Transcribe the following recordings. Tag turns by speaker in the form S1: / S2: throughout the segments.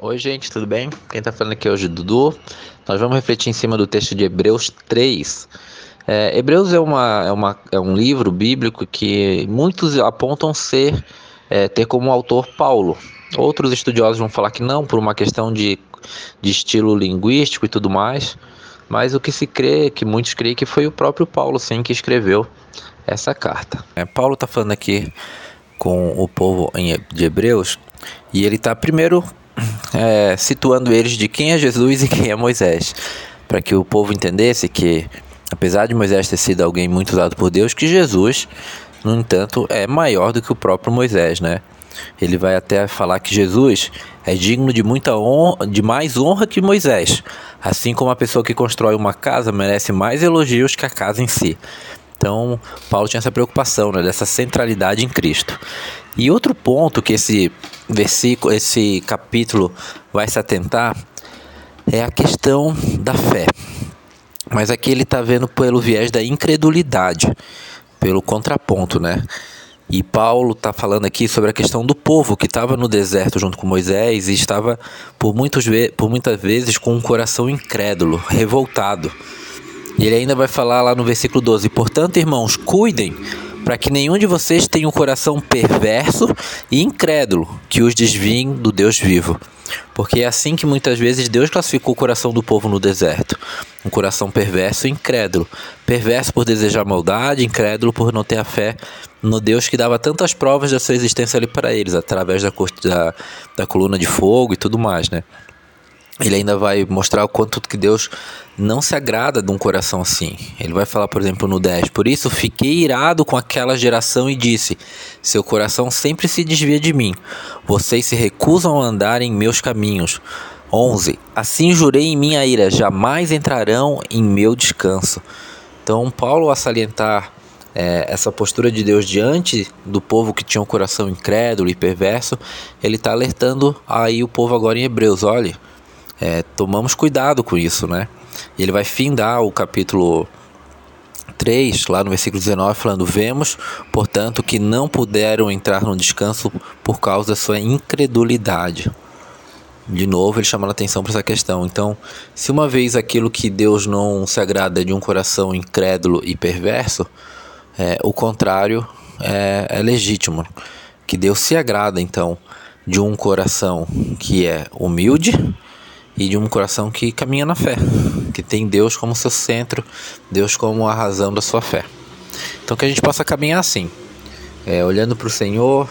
S1: Oi, gente, tudo bem? Quem está falando aqui hoje é o Dudu. Nós vamos refletir em cima do texto de Hebreus 3. É, Hebreus é, uma, é, uma, é um livro bíblico que muitos apontam ser é, ter como autor Paulo. Outros estudiosos vão falar que não, por uma questão de, de estilo linguístico e tudo mais. Mas o que se crê, que muitos creem que foi o próprio Paulo, sim, que escreveu essa carta. É, Paulo está falando aqui com o povo de Hebreus e ele está primeiro é, situando eles de quem é Jesus e quem é Moisés, para que o povo entendesse que, apesar de Moisés ter sido alguém muito usado por Deus, que Jesus, no entanto, é maior do que o próprio Moisés, né? Ele vai até falar que Jesus é digno de muita honra, de mais honra que Moisés, assim como a pessoa que constrói uma casa merece mais elogios que a casa em si. Então, Paulo tinha essa preocupação, né, dessa centralidade em Cristo. E outro ponto que esse versículo, esse capítulo vai se atentar é a questão da fé. Mas aqui ele está vendo pelo viés da incredulidade, pelo contraponto, né? E Paulo está falando aqui sobre a questão do povo que estava no deserto junto com Moisés e estava por, muitos por muitas vezes com um coração incrédulo, revoltado. E ele ainda vai falar lá no versículo 12: Portanto, irmãos, cuidem para que nenhum de vocês tenha um coração perverso e incrédulo que os desvie do Deus vivo. Porque é assim que muitas vezes Deus classificou o coração do povo no deserto. Um coração perverso e incrédulo. Perverso por desejar maldade, incrédulo por não ter a fé no Deus que dava tantas provas da sua existência ali para eles, através da, da, da coluna de fogo e tudo mais, né? Ele ainda vai mostrar o quanto que Deus não se agrada de um coração assim. Ele vai falar, por exemplo, no 10: Por isso fiquei irado com aquela geração e disse: Seu coração sempre se desvia de mim. Vocês se recusam a andar em meus caminhos. 11. Assim jurei em minha ira: jamais entrarão em meu descanso. Então, Paulo, a salientar é, essa postura de Deus diante do povo que tinha um coração incrédulo e perverso, ele está alertando aí o povo agora em Hebreus: olhe é, tomamos cuidado com isso, né? E ele vai findar o capítulo 3, lá no versículo 19, falando: Vemos, portanto, que não puderam entrar no descanso por causa da sua incredulidade. De novo, ele chamando a atenção para essa questão. Então, se uma vez aquilo que Deus não se agrada é de um coração incrédulo e perverso, é, o contrário é, é legítimo. Que Deus se agrada, então, de um coração que é humilde e de um coração que caminha na fé, que tem Deus como seu centro, Deus como a razão da sua fé. Então que a gente possa caminhar assim, é, olhando para o Senhor,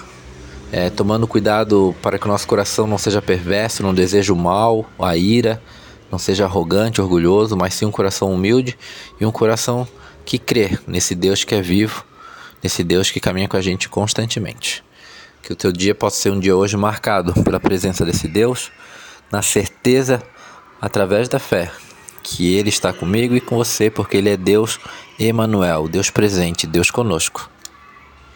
S1: é, tomando cuidado para que o nosso coração não seja perverso, não deseje o mal, a ira, não seja arrogante, orgulhoso, mas sim um coração humilde e um coração que crê nesse Deus que é vivo, nesse Deus que caminha com a gente constantemente. Que o teu dia possa ser um dia hoje marcado pela presença desse Deus na certeza, através da fé, que Ele está comigo e com você, porque Ele é Deus Emanuel, Deus presente, Deus conosco.